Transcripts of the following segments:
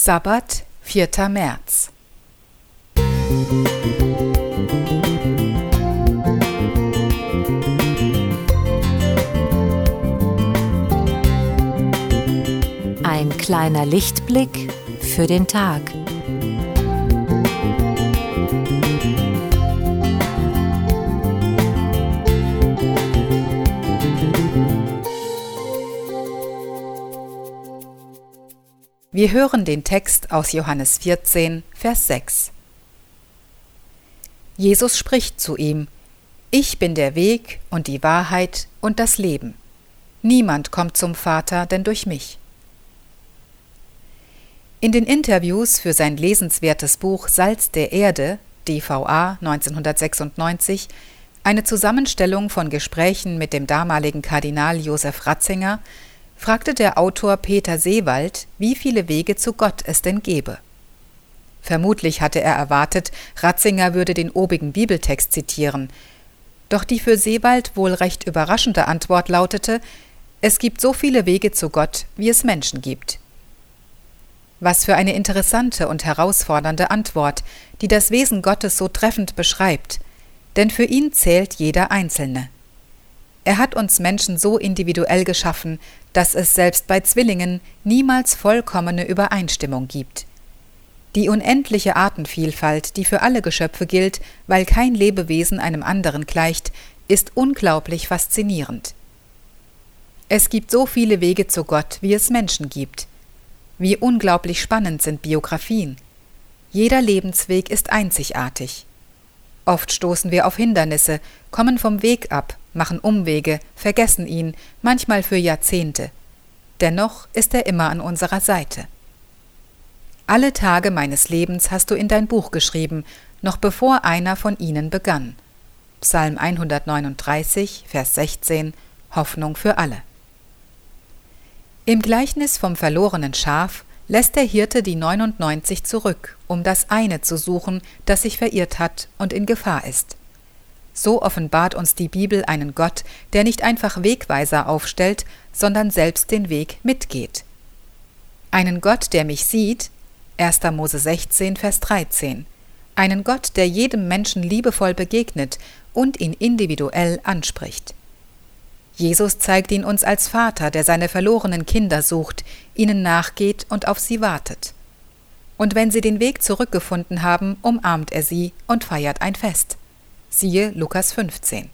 Sabbat, 4. März. Ein kleiner Lichtblick für den Tag. Wir hören den Text aus Johannes 14, Vers 6. Jesus spricht zu ihm, Ich bin der Weg und die Wahrheit und das Leben. Niemand kommt zum Vater denn durch mich. In den Interviews für sein lesenswertes Buch Salz der Erde, DVA 1996, eine Zusammenstellung von Gesprächen mit dem damaligen Kardinal Josef Ratzinger, fragte der Autor Peter Seewald, wie viele Wege zu Gott es denn gebe. Vermutlich hatte er erwartet, Ratzinger würde den obigen Bibeltext zitieren. Doch die für Seewald wohl recht überraschende Antwort lautete, es gibt so viele Wege zu Gott, wie es Menschen gibt. Was für eine interessante und herausfordernde Antwort, die das Wesen Gottes so treffend beschreibt, denn für ihn zählt jeder Einzelne. Er hat uns Menschen so individuell geschaffen, dass es selbst bei Zwillingen niemals vollkommene Übereinstimmung gibt. Die unendliche Artenvielfalt, die für alle Geschöpfe gilt, weil kein Lebewesen einem anderen gleicht, ist unglaublich faszinierend. Es gibt so viele Wege zu Gott, wie es Menschen gibt. Wie unglaublich spannend sind Biografien. Jeder Lebensweg ist einzigartig. Oft stoßen wir auf Hindernisse, kommen vom Weg ab, machen Umwege, vergessen ihn, manchmal für Jahrzehnte. Dennoch ist er immer an unserer Seite. Alle Tage meines Lebens hast du in dein Buch geschrieben, noch bevor einer von ihnen begann. Psalm 139, Vers 16 Hoffnung für alle. Im Gleichnis vom verlorenen Schaf lässt der Hirte die 99 zurück, um das eine zu suchen, das sich verirrt hat und in Gefahr ist. So offenbart uns die Bibel einen Gott, der nicht einfach Wegweiser aufstellt, sondern selbst den Weg mitgeht. Einen Gott, der mich sieht, 1. Mose 16, Vers 13. Einen Gott, der jedem Menschen liebevoll begegnet und ihn individuell anspricht. Jesus zeigt ihn uns als Vater, der seine verlorenen Kinder sucht, ihnen nachgeht und auf sie wartet. Und wenn sie den Weg zurückgefunden haben, umarmt er sie und feiert ein Fest. Siehe Lukas 15.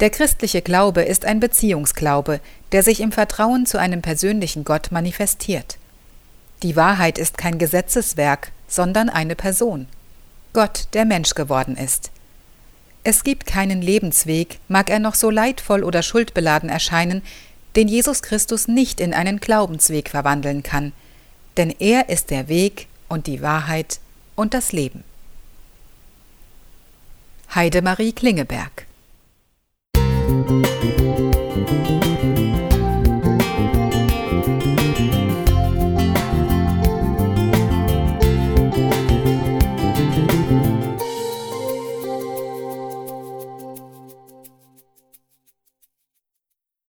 Der christliche Glaube ist ein Beziehungsglaube, der sich im Vertrauen zu einem persönlichen Gott manifestiert. Die Wahrheit ist kein Gesetzeswerk, sondern eine Person. Gott, der Mensch geworden ist. Es gibt keinen Lebensweg, mag er noch so leidvoll oder schuldbeladen erscheinen, den Jesus Christus nicht in einen Glaubensweg verwandeln kann, denn er ist der Weg und die Wahrheit und das Leben. Heidemarie Klingeberg